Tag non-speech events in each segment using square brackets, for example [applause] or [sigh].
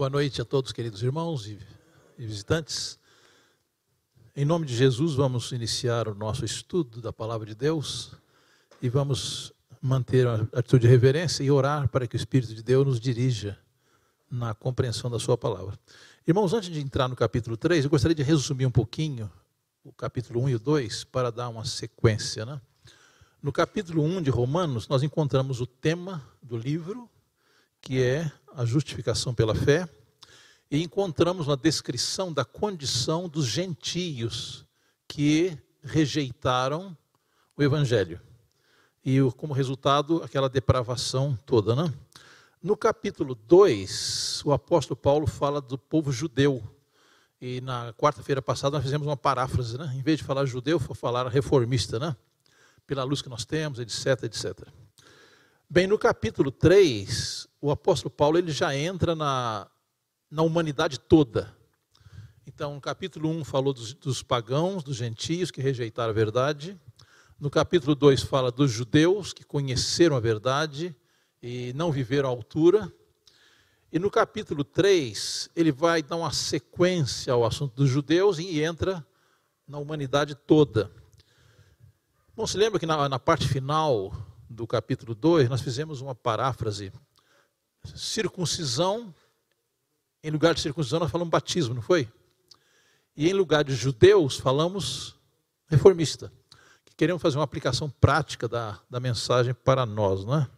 Boa noite a todos, queridos irmãos e, visitantes. Em nome de Jesus, vamos iniciar o nosso estudo da palavra de Deus e vamos manter a atitude de reverência e orar para que o Espírito de Deus nos dirija na compreensão da Sua palavra. Irmãos, antes de entrar no capítulo 3, eu gostaria de resumir um pouquinho o capítulo 1 e o 2 para dar uma sequência. Né? No capítulo 1 de Romanos, nós encontramos o tema do livro, que é a justificação pela fé, e encontramos uma descrição da condição dos gentios que rejeitaram o evangelho. E como resultado, aquela depravação toda, né? No capítulo 2, o apóstolo Paulo fala do povo judeu. E na quarta-feira passada nós fizemos uma paráfrase, né? Em vez de falar judeu, foi falar reformista, né? Pela luz que nós temos, etc, etc. Bem, no capítulo 3, o apóstolo Paulo ele já entra na, na humanidade toda. Então, no capítulo 1 falou dos, dos pagãos, dos gentios que rejeitaram a verdade. No capítulo 2 fala dos judeus que conheceram a verdade e não viveram à altura. E no capítulo 3, ele vai dar uma sequência ao assunto dos judeus e entra na humanidade toda. Bom, se lembra que na, na parte final do capítulo 2, nós fizemos uma paráfrase circuncisão, em lugar de circuncisão nós falamos batismo, não foi? E em lugar de judeus falamos reformista, que queremos fazer uma aplicação prática da, da mensagem para nós, não é?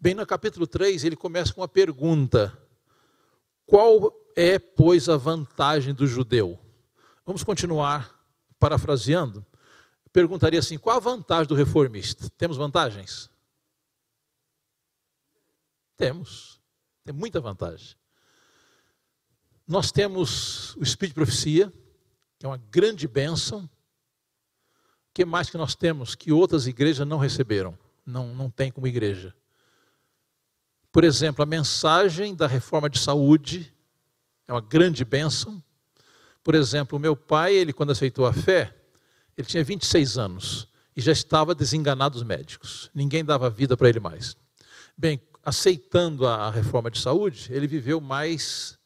Bem, no capítulo 3 ele começa com uma pergunta: Qual é, pois, a vantagem do judeu? Vamos continuar parafraseando. Perguntaria assim: qual a vantagem do reformista? Temos vantagens? Temos. Tem muita vantagem. Nós temos o Espírito de Profecia, que é uma grande bênção. O que mais que nós temos que outras igrejas não receberam? Não, não tem como igreja. Por exemplo, a mensagem da reforma de saúde é uma grande bênção. Por exemplo, o meu pai, ele quando aceitou a fé, ele tinha 26 anos e já estava desenganado dos médicos. Ninguém dava vida para ele mais. Bem, aceitando a reforma de saúde, ele viveu mais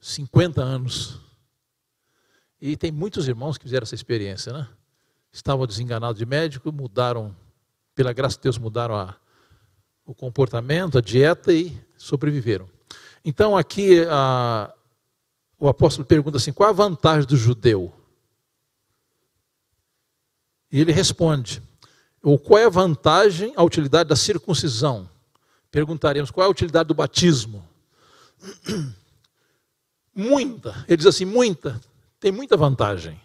50 anos. E tem muitos irmãos que fizeram essa experiência, né? Estavam desenganados de médico, mudaram, pela graça de Deus, mudaram a, o comportamento, a dieta e sobreviveram. Então aqui a, o apóstolo pergunta assim: qual a vantagem do judeu? E ele responde: ou qual é a vantagem, a utilidade da circuncisão? perguntaremos qual é a utilidade do batismo. [clears throat] Muita, ele diz assim, muita, tem muita vantagem.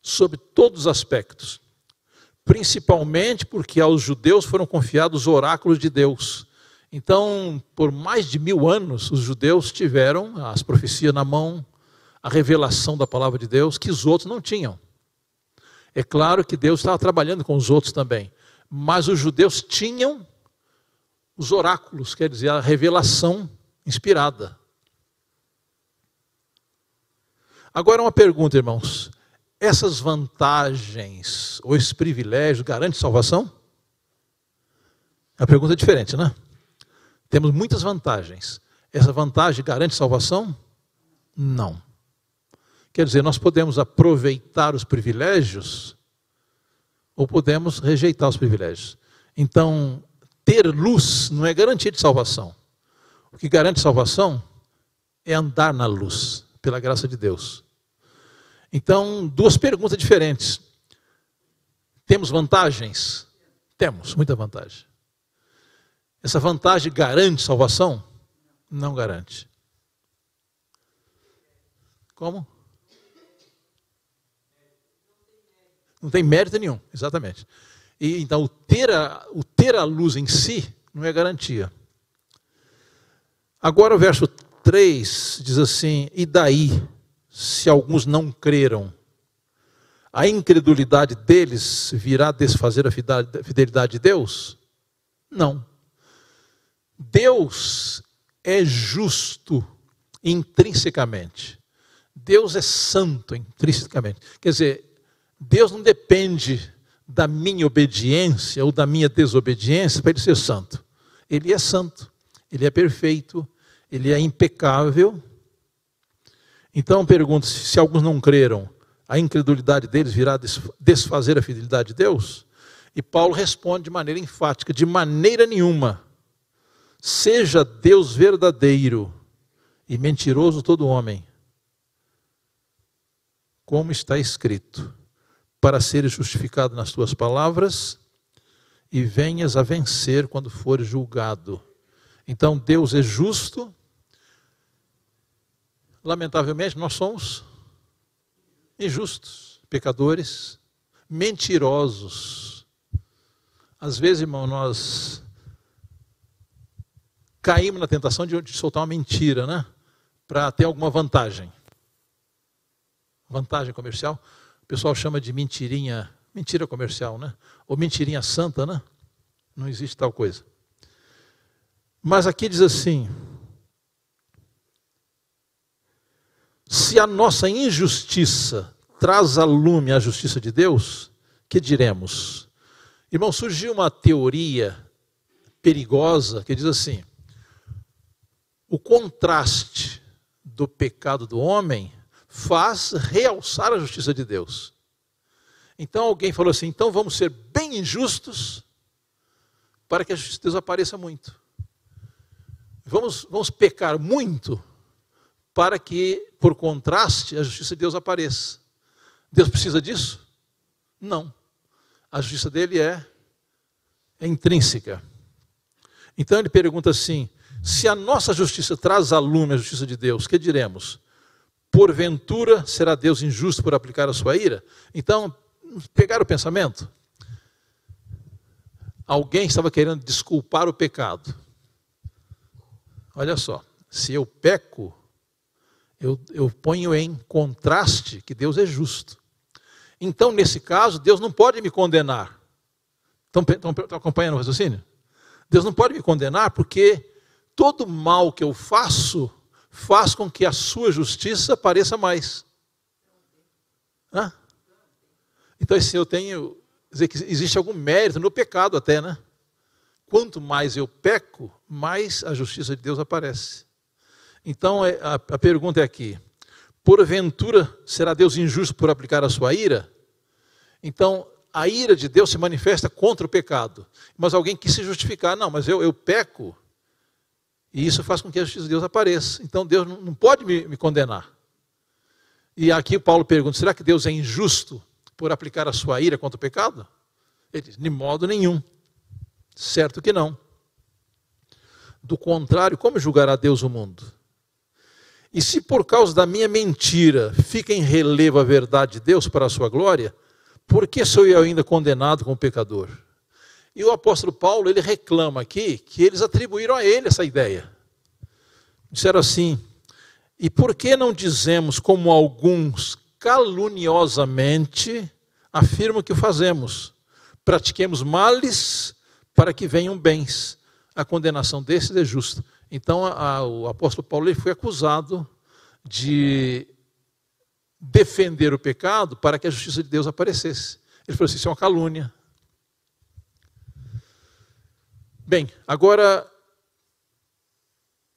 Sobre todos os aspectos. Principalmente porque aos judeus foram confiados os oráculos de Deus. Então, por mais de mil anos, os judeus tiveram as profecias na mão, a revelação da palavra de Deus, que os outros não tinham. É claro que Deus estava trabalhando com os outros também, mas os judeus tinham os oráculos, quer dizer, a revelação inspirada. Agora uma pergunta, irmãos. Essas vantagens ou esse privilégio garante salvação? A pergunta é diferente, né? Temos muitas vantagens. Essa vantagem garante salvação? Não. Quer dizer, nós podemos aproveitar os privilégios ou podemos rejeitar os privilégios. Então, ter luz não é garantia de salvação. O que garante salvação é andar na luz, pela graça de Deus. Então, duas perguntas diferentes. Temos vantagens? Temos, muita vantagem. Essa vantagem garante salvação? Não garante. Como? Não tem mérito nenhum, exatamente. E, então, o ter, a, o ter a luz em si não é garantia. Agora o verso 3 diz assim: E daí, se alguns não creram, a incredulidade deles virá desfazer a fidelidade de Deus? Não. Deus é justo intrinsecamente. Deus é santo intrinsecamente. Quer dizer, Deus não depende da minha obediência ou da minha desobediência para ele ser santo. Ele é santo. ele é perfeito, ele é impecável. Então pergunto: se alguns não creram, a incredulidade deles virá desfazer a fidelidade de Deus? E Paulo responde de maneira enfática: de maneira nenhuma. Seja Deus verdadeiro e mentiroso todo homem, como está escrito, para seres justificado nas tuas palavras e venhas a vencer quando for julgado. Então Deus é justo. Lamentavelmente, nós somos injustos, pecadores, mentirosos. Às vezes, irmão, nós caímos na tentação de soltar uma mentira, né? Para ter alguma vantagem. Vantagem comercial. O pessoal chama de mentirinha, mentira comercial, né? Ou mentirinha santa, né? Não existe tal coisa. Mas aqui diz assim: se a nossa injustiça traz a lume a justiça de Deus, que diremos? Irmão, surgiu uma teoria perigosa que diz assim: o contraste do pecado do homem faz realçar a justiça de Deus. Então alguém falou assim: então vamos ser bem injustos para que a justiça de Deus apareça muito. Vamos, vamos pecar muito para que, por contraste, a justiça de Deus apareça. Deus precisa disso? Não. A justiça dele é, é intrínseca. Então ele pergunta assim: se a nossa justiça traz a lume a justiça de Deus, que diremos? Porventura será Deus injusto por aplicar a sua ira? Então, pegar o pensamento. Alguém estava querendo desculpar o pecado. Olha só, se eu peco, eu, eu ponho em contraste que Deus é justo. Então, nesse caso, Deus não pode me condenar. Estão, estão, estão acompanhando o raciocínio? Deus não pode me condenar porque todo mal que eu faço faz com que a sua justiça pareça mais. Hã? Então, se eu tenho, dizer que existe algum mérito no pecado até, né? Quanto mais eu peco, mais a justiça de Deus aparece. Então, é, a pergunta é aqui: porventura será Deus injusto por aplicar a sua ira? Então, a ira de Deus se manifesta contra o pecado. Mas alguém quis se justificar, não, mas eu, eu peco, e isso faz com que a justiça de Deus apareça. Então Deus não, pode me, me condenar. E aqui Paulo pergunta: será que Deus é injusto por aplicar a sua ira contra o pecado? Ele diz: de modo nenhum. Certo que não. Do contrário, como julgará Deus o mundo? E se por causa da minha mentira fica em relevo a verdade de Deus para a sua glória, por que sou eu ainda condenado como pecador? E o apóstolo Paulo, ele reclama aqui que eles atribuíram a ele essa ideia. Disseram assim: "E por que não dizemos como alguns caluniosamente afirmam que o fazemos? Pratiquemos males para que venham bens. A condenação desses é justa." Então, a, a, o apóstolo Paulo ele foi acusado de defender o pecado para que a justiça de Deus aparecesse. Ele falou assim: isso é uma calúnia. Bem, agora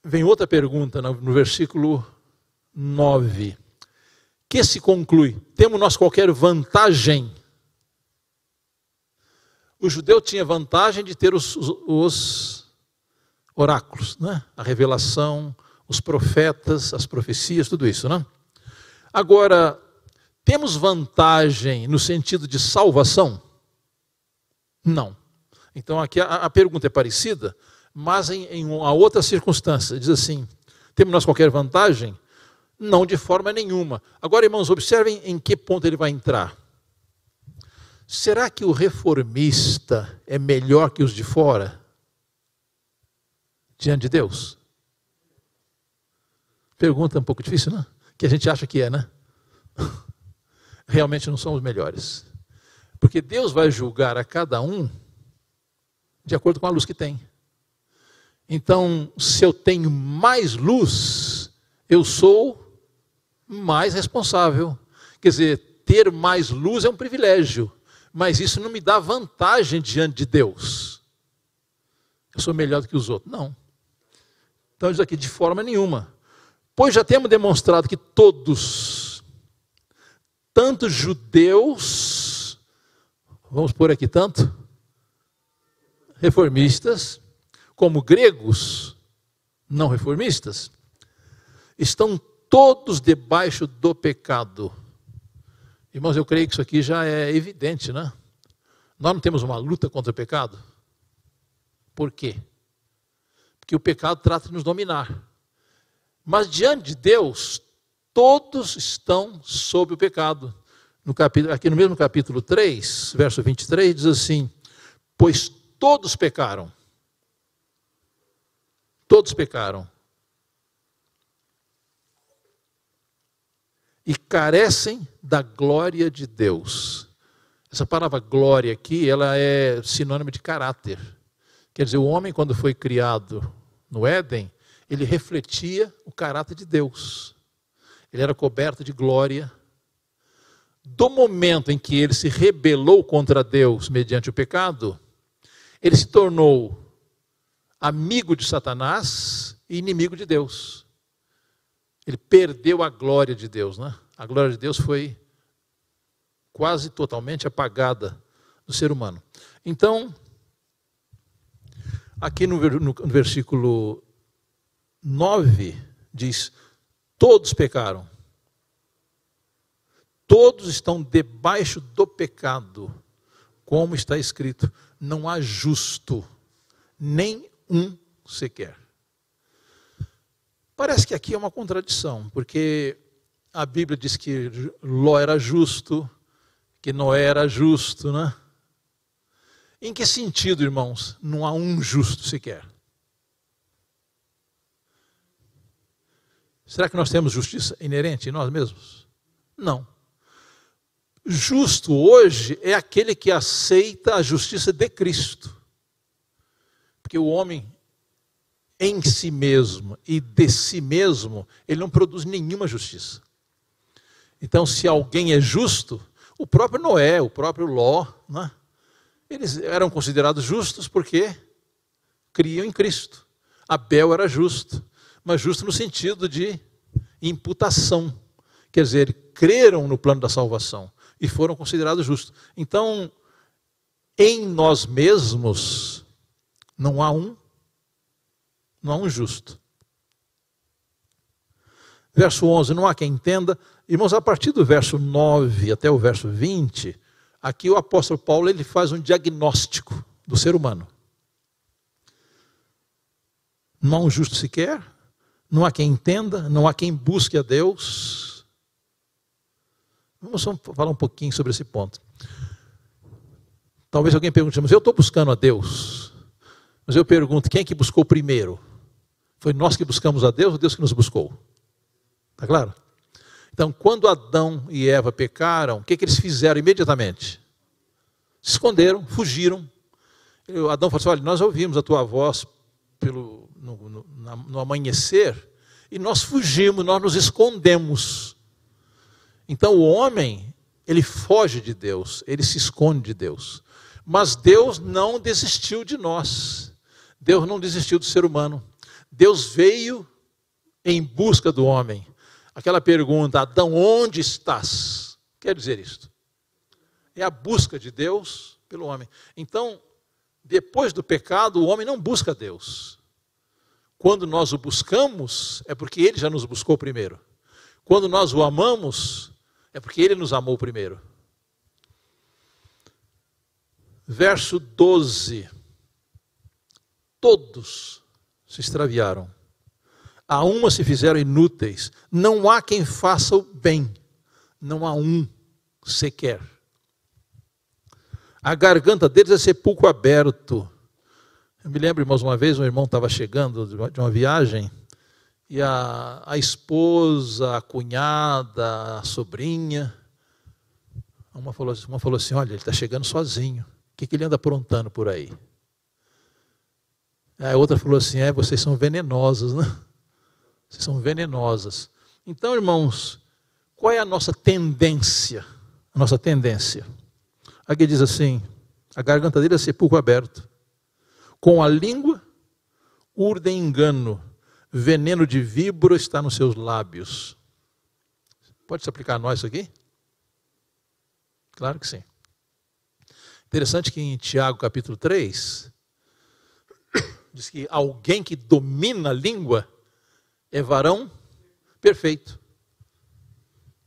vem outra pergunta no versículo 9. Que se conclui? Temos nós qualquer vantagem? O judeu tinha vantagem de ter os, os oráculos, né? a revelação, os profetas, as profecias, tudo isso. Né? Agora, temos vantagem no sentido de salvação? Não. Então aqui a, a pergunta é parecida, mas em, em uma outra circunstância. Diz assim: temos nós qualquer vantagem? Não de forma nenhuma. Agora, irmãos, observem em que ponto ele vai entrar. Será que o reformista é melhor que os de fora? Diante de Deus? Pergunta um pouco difícil, né? Que a gente acha que é, né? [laughs] Realmente não somos melhores. Porque Deus vai julgar a cada um de acordo com a luz que tem. Então, se eu tenho mais luz, eu sou mais responsável. Quer dizer, ter mais luz é um privilégio, mas isso não me dá vantagem diante de Deus. Eu sou melhor do que os outros. Não. Então diz aqui, de forma nenhuma. Pois já temos demonstrado que todos, tanto judeus, vamos por aqui tanto, reformistas, como gregos, não reformistas, estão todos debaixo do pecado. Irmãos, eu creio que isso aqui já é evidente, né? Nós não temos uma luta contra o pecado. Por quê? Porque o pecado trata de nos dominar. Mas diante de Deus, todos estão sob o pecado. No capítulo, aqui no mesmo capítulo 3, verso 23, diz assim: Pois todos pecaram. Todos pecaram. E carecem da glória de Deus. Essa palavra glória aqui, ela é sinônimo de caráter. Quer dizer, o homem, quando foi criado no Éden, ele refletia o caráter de Deus. Ele era coberto de glória. Do momento em que ele se rebelou contra Deus mediante o pecado, ele se tornou amigo de Satanás e inimigo de Deus. Ele perdeu a glória de Deus, né? A glória de Deus foi quase totalmente apagada do ser humano. Então, aqui no, versículo 9 diz: Todos pecaram. Todos estão debaixo do pecado, como está escrito: não há justo, nem um sequer. Parece que aqui é uma contradição, porque a Bíblia diz que Ló era justo, que Noé era justo, né? Em que sentido, irmãos? Não há um justo sequer. Será que nós temos justiça inerente em nós mesmos? Não. Justo hoje é aquele que aceita a justiça de Cristo. Porque o homem em si mesmo e de si mesmo, ele não produz nenhuma justiça. Então, se alguém é justo, o próprio Noé, o próprio Ló, né? eles eram considerados justos porque criam em Cristo. Abel era justo, mas justo no sentido de imputação. Quer dizer, creram no plano da salvação e foram considerados justos. Então, em nós mesmos, não há um, não há um justo. Verso 11, não há quem entenda. Irmãos, a partir do verso 9 até o verso 20, aqui o apóstolo Paulo ele faz um diagnóstico do ser humano. Não há um justo sequer, não há quem entenda, não há quem busque a Deus. Vamos falar um pouquinho sobre esse ponto. Talvez alguém pergunte, mas eu estou buscando a Deus. Mas eu pergunto, quem é que buscou primeiro? Foi nós que buscamos a Deus ou Deus que nos buscou? Está claro? Então, quando Adão e Eva pecaram, o que, que eles fizeram imediatamente? Se esconderam, fugiram. Adão falou assim: Olha, nós ouvimos a tua voz pelo, no, no, no amanhecer e nós fugimos, nós nos escondemos. Então, o homem, ele foge de Deus, ele se esconde de Deus. Mas Deus não desistiu de nós. Deus não desistiu do ser humano. Deus veio em busca do homem aquela pergunta, Adão, onde estás? Quer dizer isto. É a busca de Deus pelo homem. Então, depois do pecado, o homem não busca Deus. Quando nós o buscamos, é porque ele já nos buscou primeiro. Quando nós o amamos, é porque ele nos amou primeiro. Verso 12. Todos se extraviaram a uma se fizeram inúteis. Não há quem faça o bem. Não há um sequer. A garganta deles é sepulcro aberto. Eu me lembro, irmãos, uma vez um irmão estava chegando de uma viagem e a, a esposa, a cunhada, a sobrinha, uma falou, uma falou assim: Olha, ele está chegando sozinho. O que, que ele anda aprontando por aí? A outra falou assim: É, vocês são venenosos, né? [laughs] são venenosas. Então, irmãos, qual é a nossa tendência? A nossa tendência. Aqui diz assim: a garganta dele é sepulcro aberto. Com a língua urdem engano, veneno de víbora está nos seus lábios. Pode se aplicar a nós aqui? Claro que sim. Interessante que em Tiago capítulo 3, [coughs] diz que alguém que domina a língua é varão perfeito.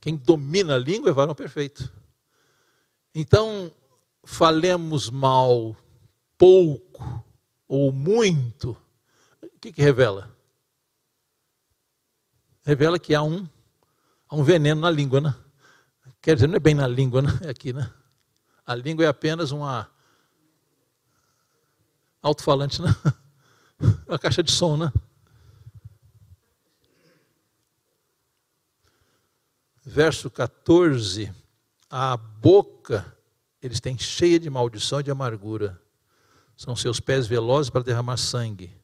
Quem domina a língua é varão perfeito. Então, falemos mal, pouco ou muito, o que, que revela? Revela que há um, há um veneno na língua, né? Quer dizer, não é bem na língua, né? É aqui, né? A língua é apenas uma alto-falante, né? [laughs] Uma caixa de som, né? Verso 14. A boca eles têm cheia de maldição e de amargura. São seus pés velozes para derramar sangue.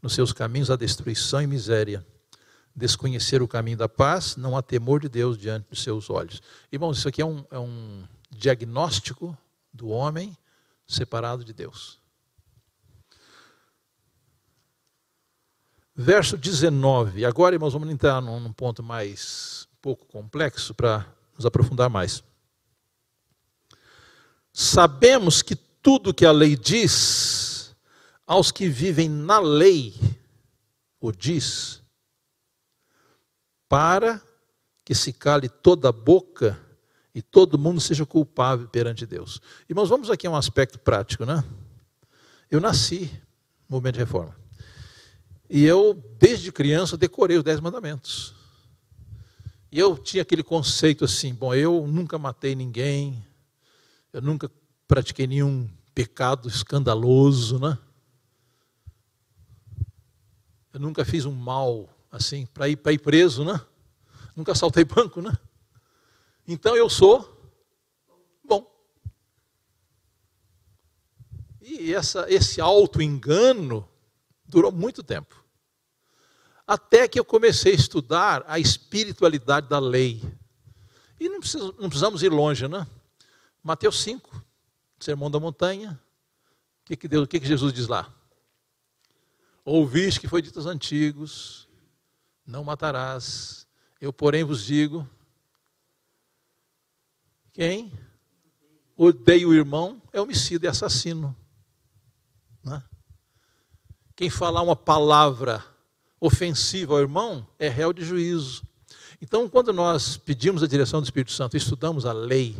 Nos seus caminhos há destruição e miséria. Desconhecer o caminho da paz, não há temor de Deus diante dos seus olhos. Irmãos, isso aqui é um, é um diagnóstico do homem separado de Deus. Verso 19. Agora, irmãos, vamos entrar num, num ponto mais um pouco complexo para nos aprofundar mais. Sabemos que tudo que a lei diz, aos que vivem na lei, o diz, para que se cale toda a boca e todo mundo seja culpável perante Deus. Irmãos, vamos aqui a um aspecto prático, né? Eu nasci no movimento de reforma. E eu, desde criança, decorei os Dez Mandamentos. E eu tinha aquele conceito assim: bom, eu nunca matei ninguém, eu nunca pratiquei nenhum pecado escandaloso, né? Eu nunca fiz um mal assim para ir, ir preso, né? Nunca assaltei [laughs] banco, né? Então eu sou bom. E essa, esse auto-engano durou muito tempo. Até que eu comecei a estudar a espiritualidade da lei. E não, precisa, não precisamos ir longe, né? Mateus 5, Sermão da Montanha. O que, que, Deus, o que, que Jesus diz lá? Ouviste que foi dito aos antigos: Não matarás. Eu, porém, vos digo: quem odeia o irmão é homicida e assassino. Né? Quem falar uma palavra ofensiva ao irmão é réu de juízo. Então, quando nós pedimos a direção do Espírito Santo, estudamos a lei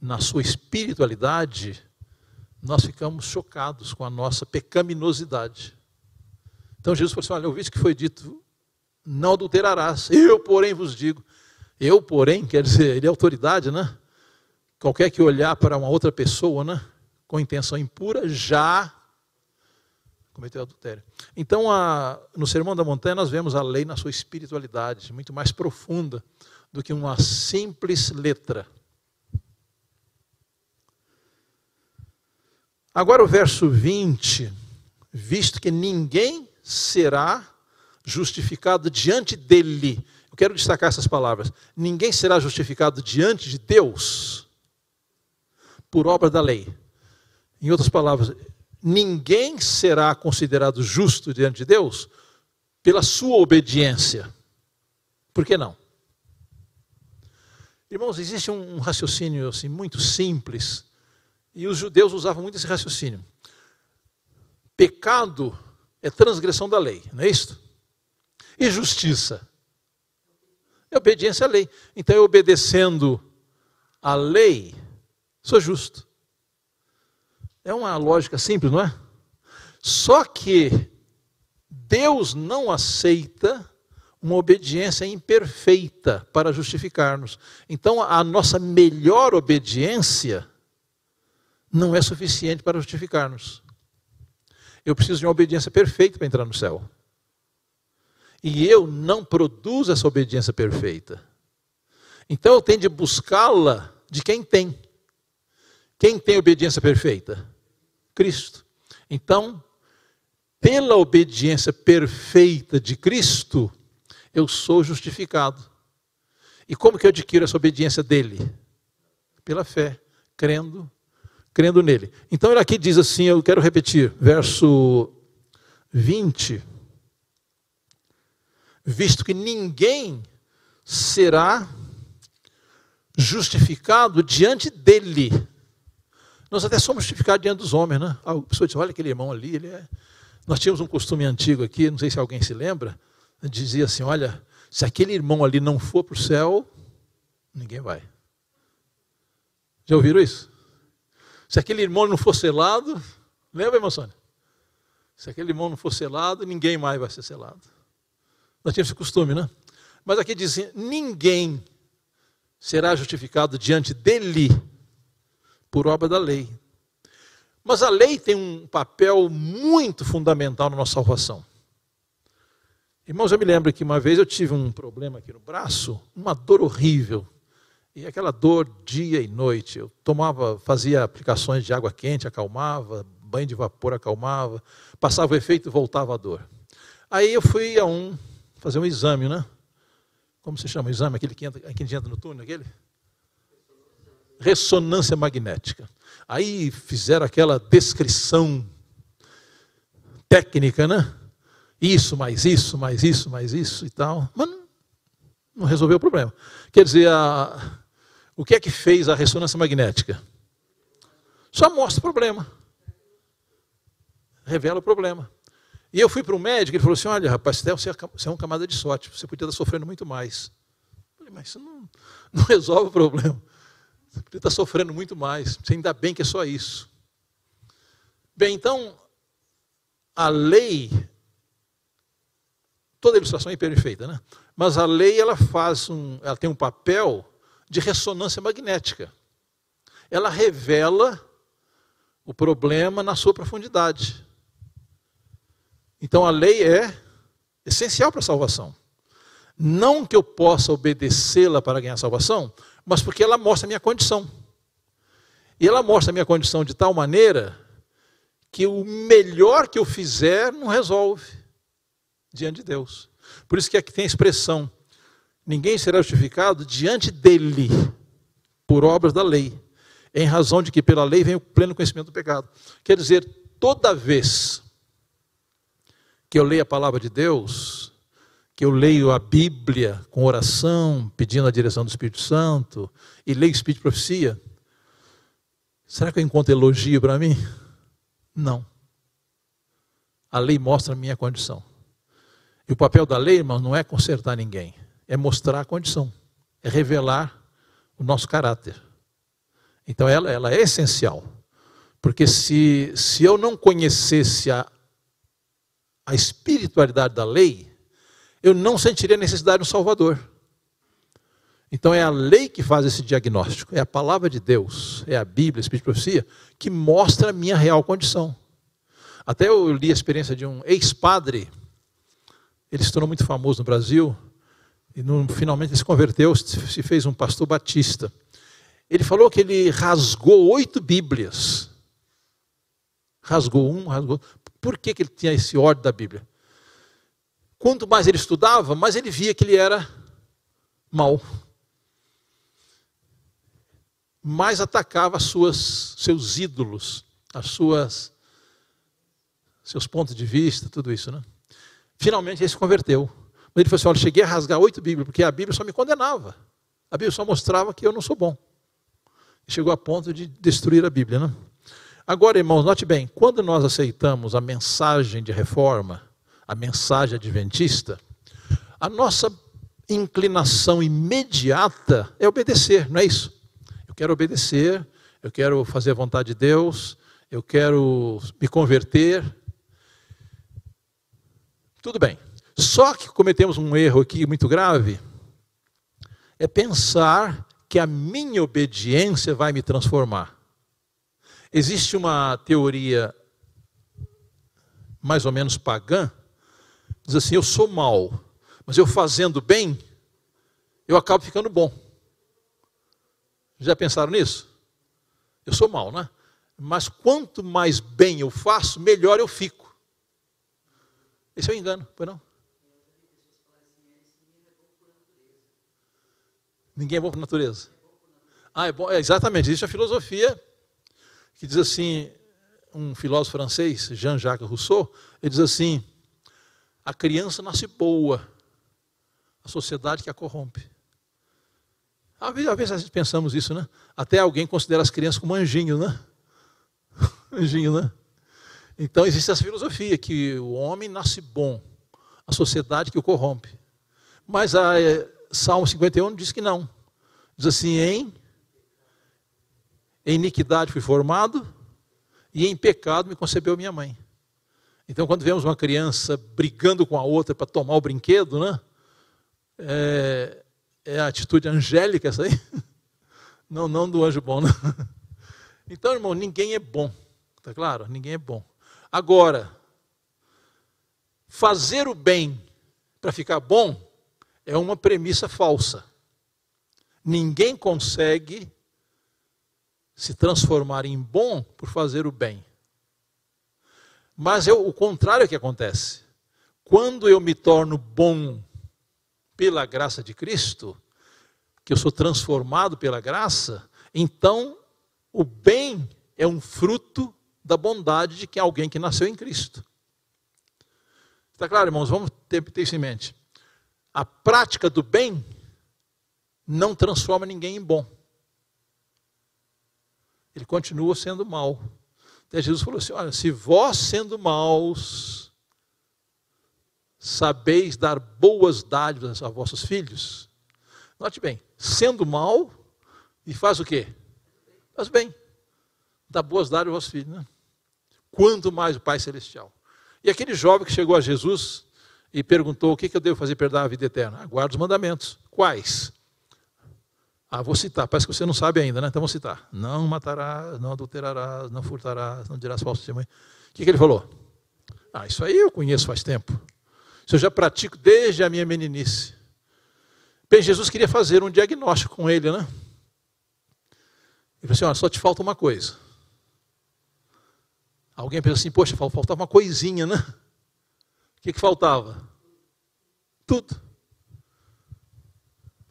na sua espiritualidade, nós ficamos chocados com a nossa pecaminosidade. Então Jesus falou assim: Olha, eu vi que foi dito, não adulterarás. Eu, porém, vos digo. Eu, porém, quer dizer, ele é autoridade, né? Qualquer que olhar para uma outra pessoa, né, com intenção impura, já cometeu adultério. Então, a, no Sermão da Montanha, nós vemos a lei na sua espiritualidade, muito mais profunda do que uma simples letra. Agora, o verso 20: visto que ninguém será justificado diante dele. Eu quero destacar essas palavras. Ninguém será justificado diante de Deus por obra da lei. Em outras palavras, ninguém será considerado justo diante de Deus pela sua obediência. Por que não? Irmãos, existe um raciocínio assim muito simples e os judeus usavam muito esse raciocínio. Pecado é transgressão da lei, não é isso? E justiça é obediência à lei. Então, eu obedecendo à lei, sou justo. É uma lógica simples, não é? Só que Deus não aceita uma obediência imperfeita para justificar-nos. Então, a nossa melhor obediência não é suficiente para justificar-nos. Eu preciso de uma obediência perfeita para entrar no céu. E eu não produzo essa obediência perfeita. Então eu tenho de buscá-la de quem tem. Quem tem obediência perfeita? Cristo. Então, pela obediência perfeita de Cristo, eu sou justificado. E como que eu adquiro essa obediência dele? Pela fé, crendo, crendo nele. Então ele aqui diz assim, eu quero repetir, verso 20. Visto que ninguém será justificado diante dele. Nós até somos justificados diante dos homens, né? A pessoa diz: olha aquele irmão ali, ele é. Nós tínhamos um costume antigo aqui, não sei se alguém se lembra, dizia assim: olha, se aquele irmão ali não for para o céu, ninguém vai. Já ouviram isso? Se aquele irmão não for selado, lembra, irmão Sônia? Se aquele irmão não for selado, ninguém mais vai ser selado. Nós tínhamos esse costume, né? Mas aqui diz assim: ninguém será justificado diante dele por obra da lei. Mas a lei tem um papel muito fundamental na nossa salvação. Irmãos, eu me lembro que uma vez eu tive um problema aqui no braço, uma dor horrível. E aquela dor dia e noite. Eu tomava, fazia aplicações de água quente, acalmava, banho de vapor acalmava, passava o efeito e voltava a dor. Aí eu fui a um fazer um exame, né? Como se chama o exame? Aquele que entra, que entra no túnel, aquele? Ressonância magnética. Aí fizeram aquela descrição técnica, né? Isso, mais isso, mais isso, mais isso e tal. Mas não, resolveu o problema. Quer dizer, a, o que é que fez a ressonância magnética? Só mostra o problema. Revela o problema. E eu fui para o médico, ele falou assim: olha, rapaz, você é uma camada de sorte, você podia estar sofrendo muito mais. Eu falei, mas isso não, não [laughs] resolve o problema. Você podia estar sofrendo muito mais. Você ainda bem que é só isso. Bem, então, a lei, toda ilustração é imperfeita, né? Mas a lei ela faz um, ela tem um papel de ressonância magnética. Ela revela o problema na sua profundidade. Então a lei é essencial para a salvação. Não que eu possa obedecê-la para ganhar salvação, mas porque ela mostra a minha condição. E ela mostra a minha condição de tal maneira que o melhor que eu fizer não resolve diante de Deus. Por isso que aqui tem a expressão: ninguém será justificado diante dele por obras da lei, em razão de que pela lei vem o pleno conhecimento do pecado. Quer dizer, toda vez que eu leio a palavra de Deus, que eu leio a Bíblia com oração, pedindo a direção do Espírito Santo, e leio Espírito de Profecia, será que eu encontro elogio para mim? Não. A lei mostra a minha condição. E o papel da lei, irmão, não é consertar ninguém, é mostrar a condição, é revelar o nosso caráter. Então ela, ela é essencial. Porque se, se eu não conhecesse a, a espiritualidade da lei, eu não sentiria necessidade de um Salvador. Então é a lei que faz esse diagnóstico, é a palavra de Deus, é a Bíblia, a Espírito de Profecia, que mostra a minha real condição. Até eu li a experiência de um ex-padre, ele se tornou muito famoso no Brasil, e no, finalmente ele se converteu, se fez um pastor batista. Ele falou que ele rasgou oito Bíblias. Rasgou um, rasgou. Por que, que ele tinha esse ódio da Bíblia? Quanto mais ele estudava, mais ele via que ele era mau. Mais atacava suas, seus ídolos, as suas, seus pontos de vista, tudo isso. Né? Finalmente ele se converteu. Mas ele falou assim: olha, cheguei a rasgar oito Bíblias, porque a Bíblia só me condenava. A Bíblia só mostrava que eu não sou bom. Chegou a ponto de destruir a Bíblia. Né? Agora, irmãos, note bem: quando nós aceitamos a mensagem de reforma, a mensagem adventista, a nossa inclinação imediata é obedecer, não é isso? Eu quero obedecer, eu quero fazer a vontade de Deus, eu quero me converter. Tudo bem. Só que cometemos um erro aqui muito grave, é pensar que a minha obediência vai me transformar. Existe uma teoria mais ou menos pagã, diz assim: eu sou mal, mas eu fazendo bem, eu acabo ficando bom. Já pensaram nisso? Eu sou mal, né? Mas quanto mais bem eu faço, melhor eu fico. Esse é o engano, foi não? Ninguém é bom por natureza. Ah, é bom, é, exatamente, existe a filosofia que diz assim, um filósofo francês, Jean-Jacques Rousseau, ele diz assim: a criança nasce boa, a sociedade que a corrompe. Às vezes, às vezes pensamos isso, né? Até alguém considera as crianças como anjinho, né? [laughs] anjinho, né? Então existe essa filosofia que o homem nasce bom, a sociedade que o corrompe. Mas a é, Salmo 51 diz que não. Diz assim: em, em iniquidade fui formado e em pecado me concebeu minha mãe. Então, quando vemos uma criança brigando com a outra para tomar o brinquedo, né? É, é, a atitude angélica essa aí? [laughs] Não, não do anjo bom, né? [laughs] Então, irmão, ninguém é bom, tá claro? Ninguém é bom. Agora, fazer o bem para ficar bom é uma premissa falsa. Ninguém consegue se transformar em bom por fazer o bem. Mas é o contrário é que acontece. Quando eu me torno bom pela graça de Cristo, que eu sou transformado pela graça, então o bem é um fruto da bondade de que alguém que nasceu em Cristo. Está claro, irmãos? Vamos ter, ter isso em mente. A prática do bem não transforma ninguém em bom. Ele continua sendo mal. Até Jesus falou assim: Olha, se vós sendo maus, sabeis dar boas dádivas a vossos filhos, note bem, sendo mal, e faz o quê? Faz bem. Dá boas dádivas aos vossos filhos, né? Quanto mais o Pai Celestial. E aquele jovem que chegou a Jesus e perguntou: O que, eu devo fazer para dar a vida eterna? Aguarda os mandamentos. Quais? Ah, vou citar, parece que você não sabe ainda, né? Então vou citar. Não matarás, não adulterarás, não furtarás, não dirás falso testemunho. O que, que ele falou? Ah, isso aí eu conheço faz tempo. Isso eu já pratico desde a minha meninice. Bem, Jesus queria fazer um diagnóstico com ele, né? Ele falou assim: olha, só te falta uma coisa. Alguém pensa assim, poxa, faltava uma coisinha, né? O que, que faltava? Tudo.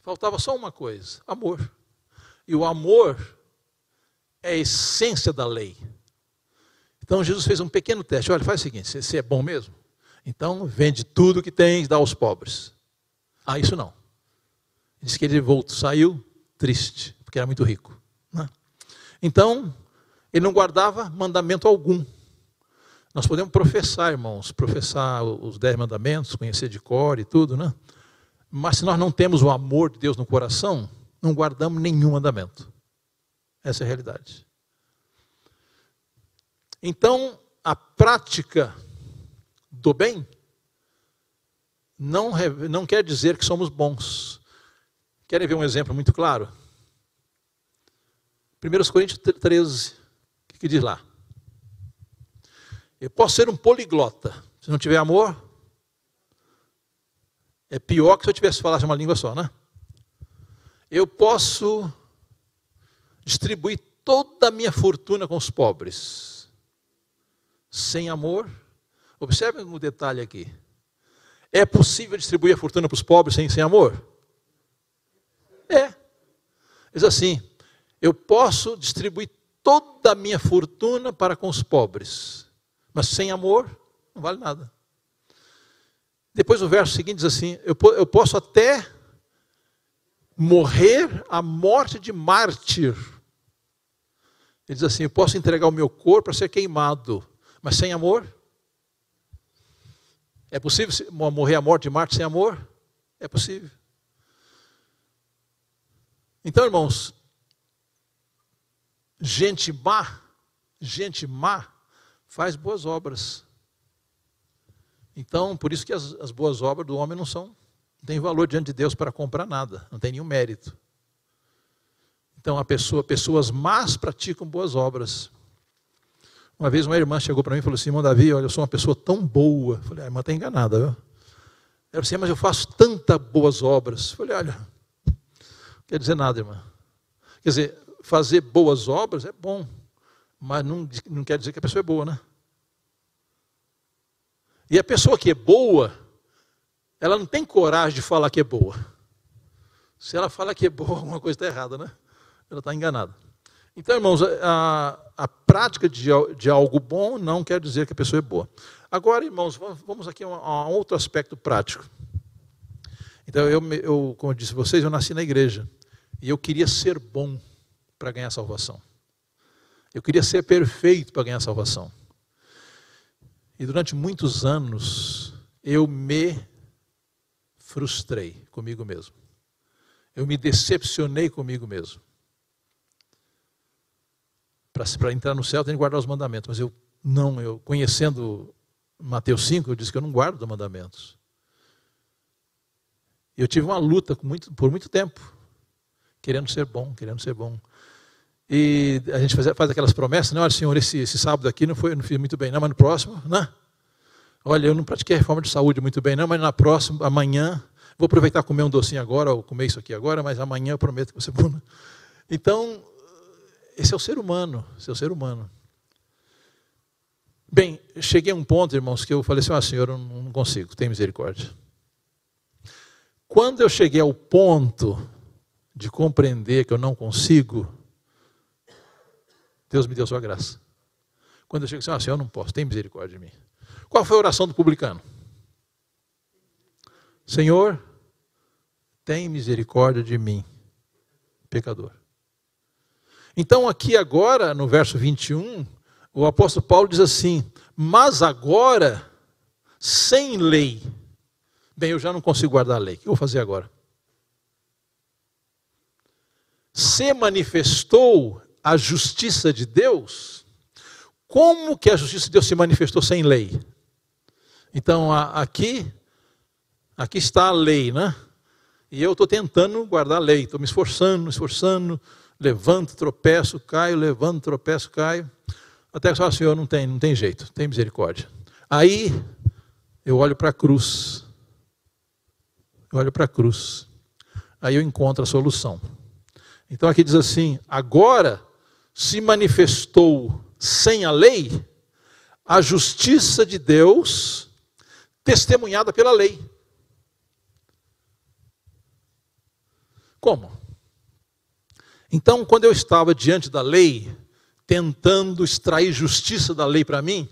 Faltava só uma coisa: amor. E o amor é a essência da lei. Então Jesus fez um pequeno teste. Olha, faz o seguinte: você é bom mesmo? Então vende tudo que tens, dá aos pobres. Ah, isso não. Diz que ele voltou, saiu triste, porque era muito rico. Né? Então, ele não guardava mandamento algum. Nós podemos professar, irmãos, professar os dez mandamentos, conhecer de cor e tudo, né? Mas se nós não temos o amor de Deus no coração, não guardamos nenhum mandamento. Essa é a realidade. Então, a prática do bem não, não quer dizer que somos bons. Querem ver um exemplo muito claro? 1 Coríntios 13, o que, que diz lá? Eu posso ser um poliglota. Se não tiver amor, é pior que se eu tivesse falado uma língua só, né? Eu posso distribuir toda a minha fortuna com os pobres. Sem amor. Observe um detalhe aqui. É possível distribuir a fortuna para os pobres sem, sem amor? É. Diz assim: eu posso distribuir toda a minha fortuna para com os pobres, mas sem amor não vale nada. Depois o verso seguinte diz assim: eu, posso até morrer a morte de mártir. Ele diz assim: eu posso entregar o meu corpo para ser queimado, mas sem amor? É possível morrer a morte de mártir sem amor? É possível. Então, irmãos, gente má, gente má faz boas obras. Então, por isso que as, as boas obras do homem não são, não tem valor diante de Deus para comprar nada, não tem nenhum mérito. Então, a pessoa, pessoas más praticam boas obras. Uma vez uma irmã chegou para mim e falou assim: irmão Davi, olha, eu sou uma pessoa tão boa. Eu falei, a irmã está enganada, viu? Ela disse, mas eu faço tantas boas obras. Eu falei, olha, não quer dizer nada, irmã. Quer dizer, fazer boas obras é bom, mas não, não quer dizer que a pessoa é boa, né? E a pessoa que é boa, ela não tem coragem de falar que é boa. Se ela fala que é boa, [laughs] alguma coisa está errada, né? Ela está enganada. Então, irmãos, a, a prática de, de, algo bom não quer dizer que a pessoa é boa. Agora, irmãos, vamos aqui a a outro aspecto prático. Então, eu, eu, como eu disse a vocês, eu nasci na igreja. E eu queria ser bom para ganhar salvação. Eu queria ser perfeito para ganhar salvação. E durante muitos anos, eu me frustrei comigo mesmo. Eu me decepcionei comigo mesmo. Para entrar no céu, tem que guardar os mandamentos. Mas eu não, eu conhecendo Mateus 5, eu disse que eu não guardo os mandamentos. Eu tive uma luta muito, por muito tempo, querendo ser bom, querendo ser bom. E a gente faz, faz aquelas promessas, né? Olha, senhor, esse, esse sábado aqui não foi, não fiz muito bem, não, mas no próximo, né? Olha, eu não pratiquei reforma de saúde muito bem, não, mas na próxima, amanhã, vou aproveitar comer um docinho agora, ou comer isso aqui agora, mas amanhã eu prometo que você. Então, esse é o ser humano, esse é o ser humano. Bem, cheguei a um ponto, irmãos, que eu falei assim: ah, Senhor, eu não consigo, tem misericórdia. Quando eu cheguei ao ponto de compreender que eu não consigo, Deus me deu sua graça. Quando eu cheguei assim, ah, Senhor, eu não posso, tem misericórdia de mim. Qual foi a oração do publicano? Senhor, tem misericórdia de mim, pecador. Então, aqui agora, no verso 21, o apóstolo Paulo diz assim: Mas agora, sem lei, bem, eu já não consigo guardar a lei, o que eu vou fazer agora? Se manifestou a justiça de Deus, como que a justiça de Deus se manifestou sem lei? Então, aqui, aqui está a lei, né? E eu estou tentando guardar a lei, estou me esforçando, me esforçando, levanto, tropeço, caio, levanto, tropeço, caio. Até que o Senhor, não tem, não tem jeito, tem misericórdia. Aí eu olho para a cruz. Eu olho para a cruz. Aí eu encontro a solução. Então aqui diz assim: agora se manifestou sem a lei a justiça de Deus, testemunhada pela lei. Como? Então, quando eu estava diante da lei, tentando extrair justiça da lei para mim,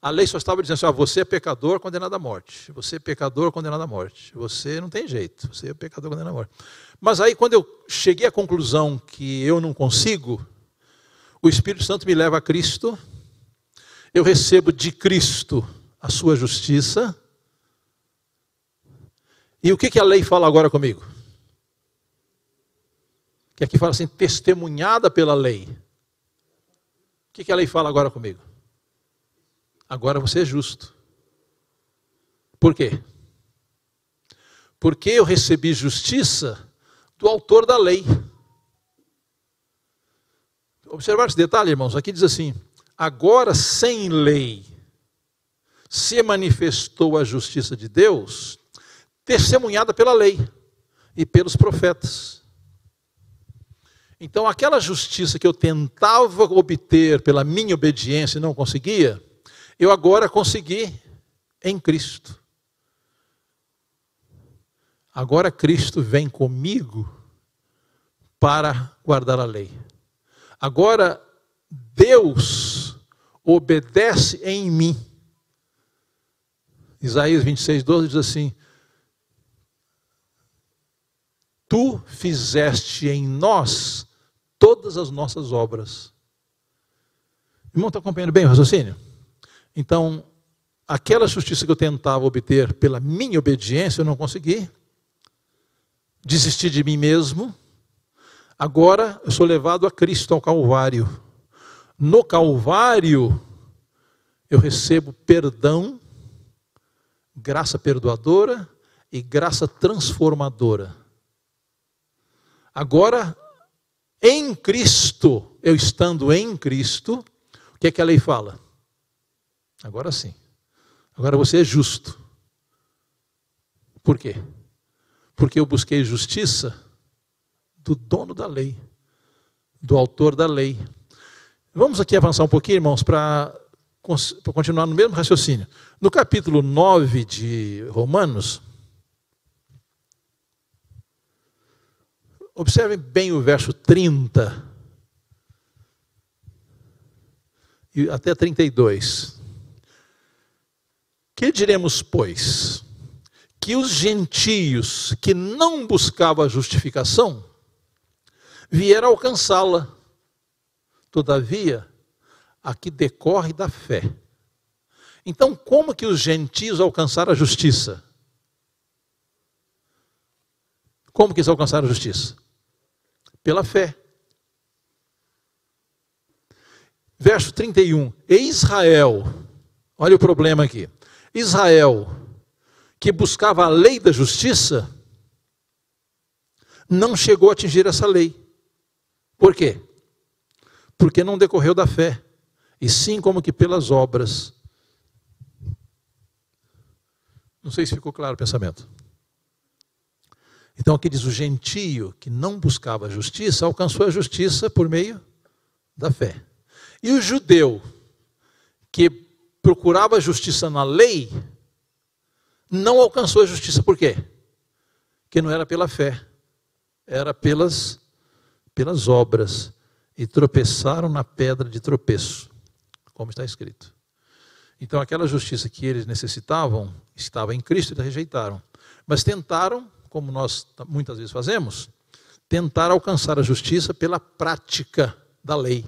a lei só estava dizendo assim: ah, você é pecador condenado à morte. Você é pecador condenado à morte. Você não tem jeito. Você é pecador condenado à morte. Mas aí, quando eu cheguei à conclusão que eu não consigo, o Espírito Santo me leva a Cristo, eu recebo de Cristo a sua justiça. E o que, que a lei fala agora comigo? Que aqui fala assim, testemunhada pela lei. O que, que a lei fala agora comigo? Agora você é justo. Por quê? Porque eu recebi justiça do autor da lei. Observar esse detalhe, irmãos. Aqui diz assim: agora sem lei se manifestou a justiça de Deus, testemunhada pela lei e pelos profetas. Então, aquela justiça que eu tentava obter pela minha obediência e não conseguia, eu agora consegui em Cristo. Agora Cristo vem comigo para guardar a lei. Agora, Deus obedece em mim. Isaías 26, 12 diz assim: Tu fizeste em nós todas as nossas obras. Irmão, está acompanhando bem o raciocínio? Então, aquela justiça que eu tentava obter pela minha obediência, eu não consegui. Desisti de mim mesmo, Agora eu sou levado a Cristo ao Calvário. No Calvário eu recebo perdão, graça perdoadora e graça transformadora. Agora, em Cristo, eu estando em Cristo, o que é que a lei fala? Agora sim. Agora você é justo. Por quê? Porque eu busquei justiça do dono da lei, do autor da lei. Vamos aqui avançar um pouquinho, irmãos, para continuar no mesmo raciocínio. No capítulo 9 de Romanos, observem bem o verso 30 e até 32. Que diremos, pois? que os gentios que não buscavam a justificação vieram alcançá-la. Todavia, a que decorre da fé. Então, como que os gentios alcançaram a justiça? Como que eles alcançaram a justiça? Pela fé. Verso 31. E Israel, olha o problema aqui. Israel, que buscava a lei da justiça, não chegou a atingir essa lei. Por quê? Porque não decorreu da fé, e sim como que pelas obras. Não sei se ficou claro o pensamento. Então aqui diz: o gentio que não buscava justiça alcançou a justiça por meio da fé. E o judeu que procurava justiça na lei não alcançou a justiça por quê? Que não era pela fé, era pelas, pelas obras. E tropeçaram na pedra de tropeço, como está escrito. Então aquela justiça que eles necessitavam estava em Cristo e rejeitaram. Mas tentaram como nós muitas vezes fazemos, tentar alcançar a justiça pela prática da lei.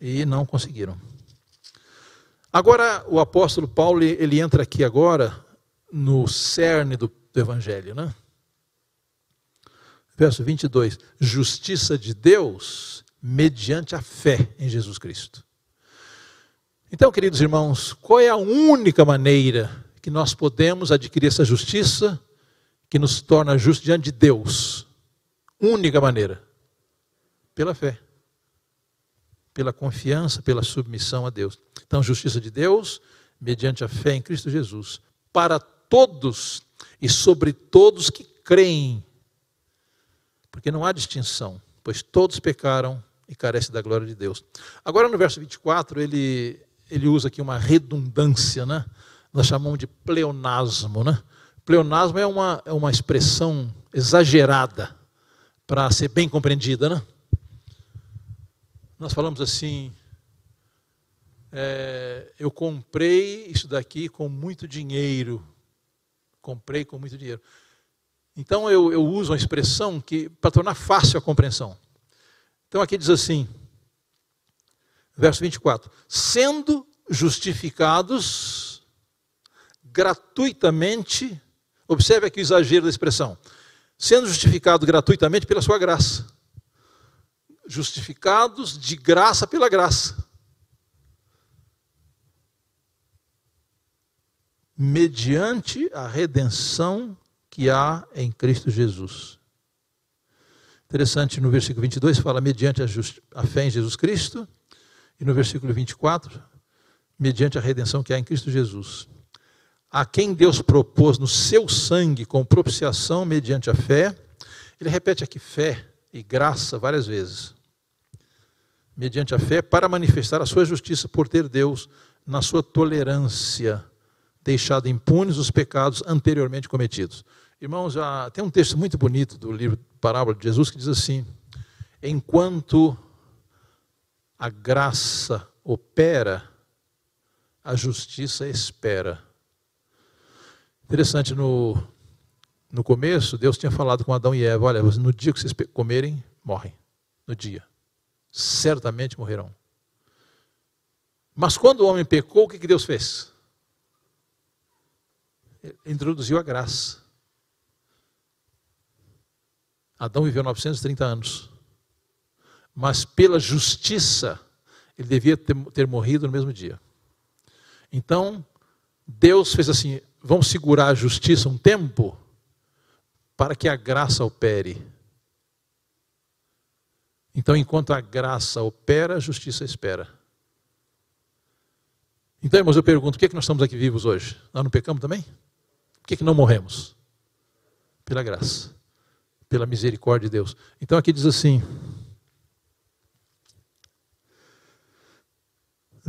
E não conseguiram. Agora, o apóstolo Paulo, ele entra aqui agora no cerne do, do evangelho, né? Verso 22. Justiça de Deus mediante a fé em Jesus Cristo. Então, queridos irmãos, qual é a única maneira que nós podemos adquirir essa justiça que nos torna justos diante de Deus. Única maneira. Pela fé. Pela confiança, pela submissão a Deus. Então, justiça de Deus, mediante a fé em Cristo Jesus. Para todos e sobre todos que creem. Porque não há distinção, pois todos pecaram e carecem da glória de Deus. Agora, no verso 24, ele, ele usa aqui uma redundância, né? Nós chamamos de pleonasmo, né? Pleonasmo é uma, é uma expressão exagerada para ser bem compreendida, né? Nós falamos assim, é, eu comprei isso daqui com muito dinheiro. Comprei com muito dinheiro. Então eu, eu uso uma expressão que para tornar fácil a compreensão. Então aqui diz assim, verso 24: sendo justificados gratuitamente Observe aqui o exagero da expressão. Sendo justificado gratuitamente pela sua graça. Justificados de graça pela graça. Mediante a redenção que há em Cristo Jesus. Interessante, no versículo 22 fala mediante a, a fé em Jesus Cristo. E no versículo 24, mediante a redenção que há em Cristo Jesus a quem Deus propôs no seu sangue com propiciação mediante a fé. Ele repete aqui fé e graça várias vezes. Mediante a fé, para manifestar a sua justiça por ter Deus, na sua tolerância, deixado impunes os pecados anteriormente cometidos. Irmãos, já tem um texto muito bonito do livro Parábola de Jesus que diz assim: Enquanto a graça opera, a justiça espera. Interessante, no, no começo, Deus tinha falado com Adão e Eva: olha, no dia que vocês comerem, morrem. No dia. Certamente morrerão. Mas quando o homem pecou, o que Deus fez? Ele introduziu a graça. Adão viveu 930 anos. Mas pela justiça, ele devia ter, ter morrido no mesmo dia. Então, Deus fez assim: vamos segurar a justiça um tempo para que a graça opere. Então, enquanto a graça opera, a justiça espera. Então, irmãos, eu pergunto: por que, é que nós estamos aqui vivos hoje? Nós não pecamos também? Por que, é que não morremos? Pela graça, pela misericórdia de Deus. Então, aqui diz assim.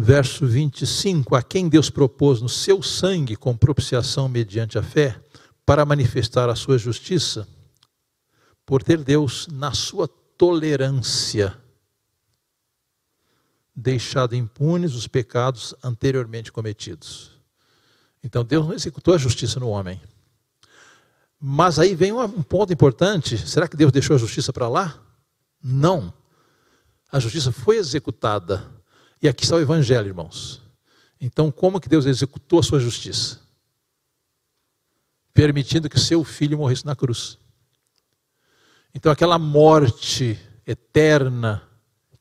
verso 25: A quem Deus propôs no seu sangue com propiciação mediante a fé, para manifestar a sua justiça, por ter Deus, na sua tolerância, deixado impunes os pecados anteriormente cometidos. Então Deus não executou a justiça no homem, Mas aí vem um ponto importante: será que Deus deixou a justiça para lá? Não. A justiça foi executada. E aqui está o Evangelho, irmãos. Então, como que Deus executou a sua justiça? Permitindo que seu filho morresse na cruz. Então, aquela morte eterna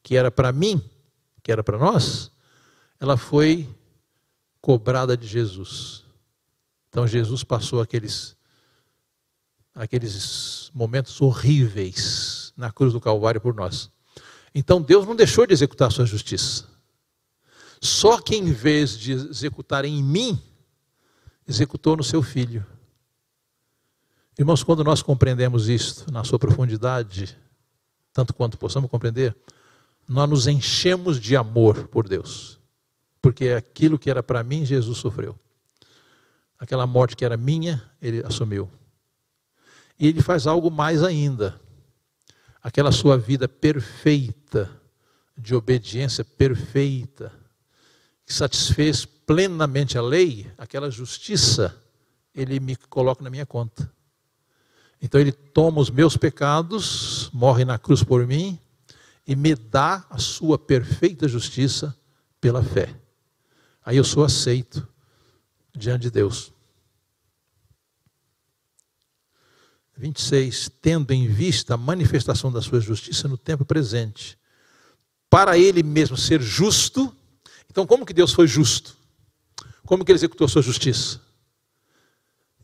que era para mim, que era para nós, ela foi cobrada de Jesus. Então, Jesus passou aqueles, aqueles momentos horríveis na cruz do Calvário por nós. Então, Deus não deixou de executar a sua justiça. Só que em vez de executar em mim, executou no seu filho. Irmãos, quando nós compreendemos isto na sua profundidade, tanto quanto possamos compreender, nós nos enchemos de amor por Deus. Porque aquilo que era para mim, Jesus sofreu. Aquela morte que era minha, ele assumiu. E ele faz algo mais ainda. Aquela sua vida perfeita, de obediência perfeita, que satisfez plenamente a lei, aquela justiça, ele me coloca na minha conta. Então ele toma os meus pecados, morre na cruz por mim e me dá a sua perfeita justiça pela fé. Aí eu sou aceito diante de Deus. 26. Tendo em vista a manifestação da sua justiça no tempo presente, para ele mesmo ser justo então, como que Deus foi justo? Como que ele executou a sua justiça?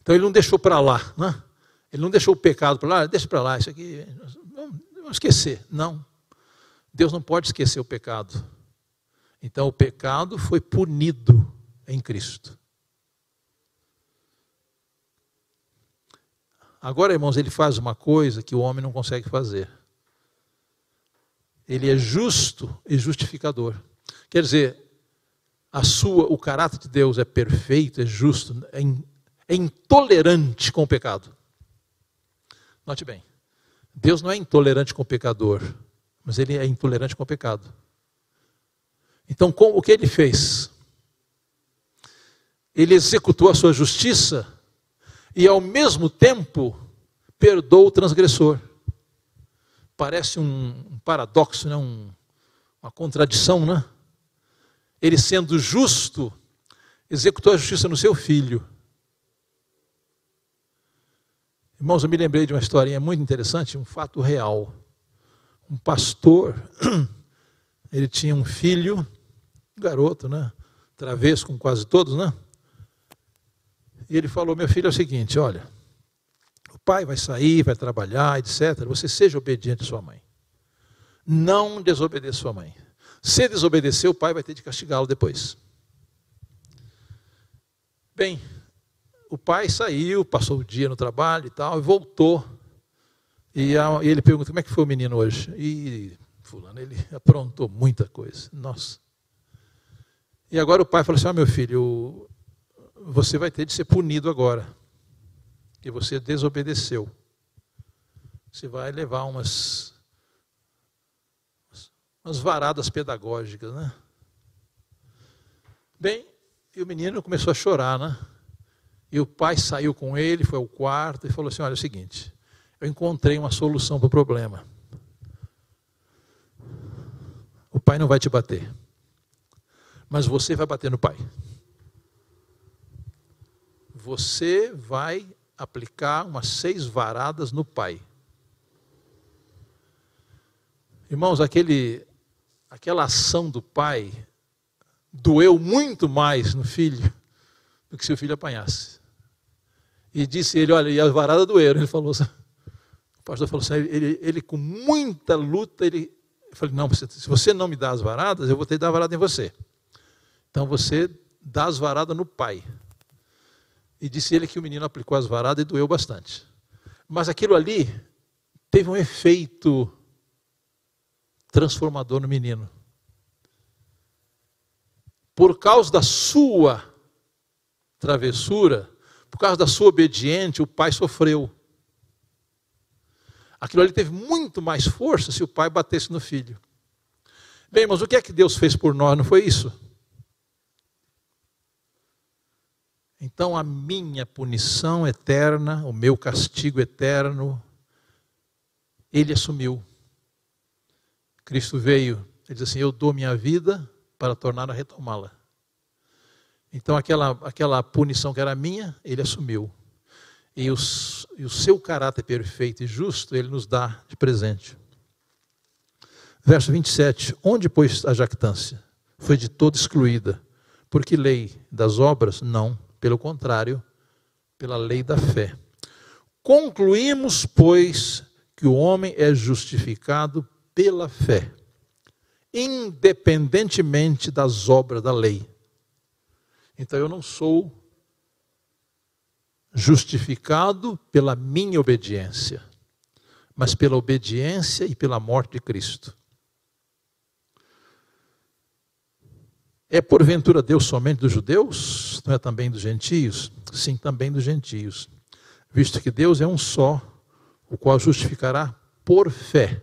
Então, ele não deixou para lá, né? ele não deixou o pecado para lá, ah, deixa para lá, isso aqui, vamos esquecer. Não. Deus não pode esquecer o pecado. Então, o pecado foi punido em Cristo. Agora, irmãos, ele faz uma coisa que o homem não consegue fazer. Ele é justo e justificador. Quer dizer, a sua, o caráter de Deus é perfeito, é justo, é, in, é intolerante com o pecado. Note bem, Deus não é intolerante com o pecador, mas ele é intolerante com o pecado. Então, com, o que ele fez? Ele executou a sua justiça e, ao mesmo tempo, perdoou o transgressor. Parece um, um paradoxo, né? Um, uma contradição, né? ele sendo justo, executou a justiça no seu filho. Irmãos, eu me lembrei de uma historinha muito interessante, um fato real. Um pastor, [clears throat] ele tinha um filho, um garoto, né? Travesso com quase todos, né? E ele falou: Meu filho, é o seguinte: olha, o pai vai sair, vai trabalhar, etc. Você seja obediente à sua mãe. Não desobedeça sua mãe. Se desobedecer, o pai vai ter de castigá-lo depois. Bem, o pai saiu, passou o dia no trabalho e tal, e voltou. E, a, e ele pergunta: como é que foi o menino hoje? E fulano, ele aprontou muita coisa. Nossa. E agora o pai falou assim: ah, meu filho, você vai ter de ser punido agora. Que você desobedeceu. Você vai levar umas umas varadas pedagógicas, né? Bem, e o menino começou a chorar, né? E o pai saiu com ele, foi ao quarto e falou assim: Olha, é o seguinte, eu encontrei uma solução para o problema. O pai não vai te bater, mas você vai bater no pai. Você vai aplicar umas seis varadas no pai. Irmãos, aquele aquela ação do pai doeu muito mais no filho do que se o filho apanhasse. E disse ele, olha, e a varada doeram. Ele falou, o pastor falou assim, ele, ele com muita luta, ele, falei, não, se você não me dá as varadas, eu vou ter que dar a varada em você. Então você dá as varadas no pai. E disse ele que o menino aplicou as varadas e doeu bastante. Mas aquilo ali teve um efeito transformador no menino. Por causa da sua travessura, por causa da sua obediente, o pai sofreu. Aquilo ali teve muito mais força se o pai batesse no filho. Bem, mas o que é que Deus fez por nós? Não foi isso? Então a minha punição eterna, o meu castigo eterno, ele assumiu. Cristo veio, ele diz assim: Eu dou minha vida para tornar a retomá-la. Então aquela, aquela punição que era minha, ele assumiu. E, os, e o seu caráter perfeito e justo, ele nos dá de presente. Verso 27. Onde, pois, a jactância? Foi de toda excluída. Por que lei das obras? Não. Pelo contrário, pela lei da fé. Concluímos, pois, que o homem é justificado pela fé, independentemente das obras da lei. Então eu não sou justificado pela minha obediência, mas pela obediência e pela morte de Cristo. É porventura Deus somente dos judeus? Não é também dos gentios? Sim, também dos gentios. Visto que Deus é um só, o qual justificará por fé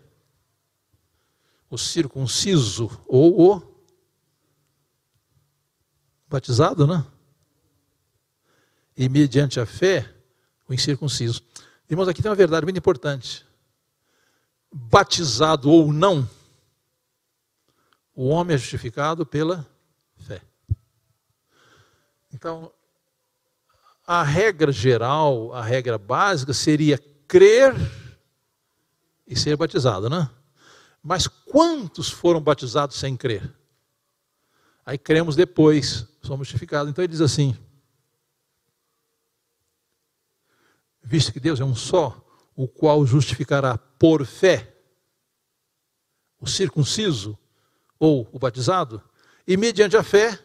o circunciso ou o batizado, né? E mediante a fé, o incircunciso. Irmãos, aqui tem uma verdade muito importante. Batizado ou não, o homem é justificado pela. Então, a regra geral, a regra básica seria crer e ser batizado, né? Mas quantos foram batizados sem crer? Aí cremos depois, somos justificados. Então ele diz assim: visto que Deus é um só, o qual justificará por fé o circunciso ou o batizado, e mediante a fé,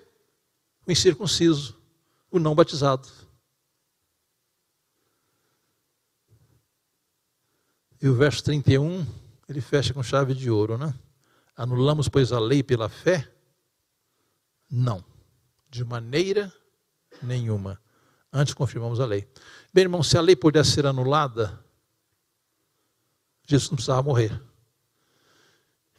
o incircunciso, o não batizado. E o verso 31, ele fecha com chave de ouro, né? Anulamos, pois, a lei pela fé? Não, de maneira nenhuma. Antes confirmamos a lei. Bem, irmão, se a lei pudesse ser anulada, Jesus não precisava morrer.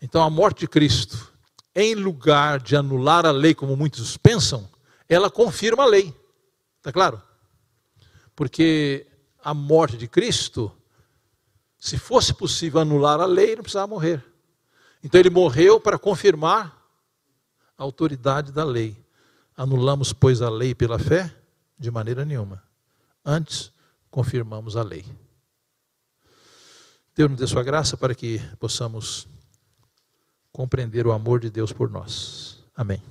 Então, a morte de Cristo em lugar de anular a lei, como muitos pensam, ela confirma a lei. Está claro? Porque a morte de Cristo, se fosse possível anular a lei, não precisava morrer. Então ele morreu para confirmar a autoridade da lei. Anulamos, pois, a lei pela fé? De maneira nenhuma. Antes, confirmamos a lei. Deus nos dê sua graça para que possamos compreender o amor de Deus por nós. Amém.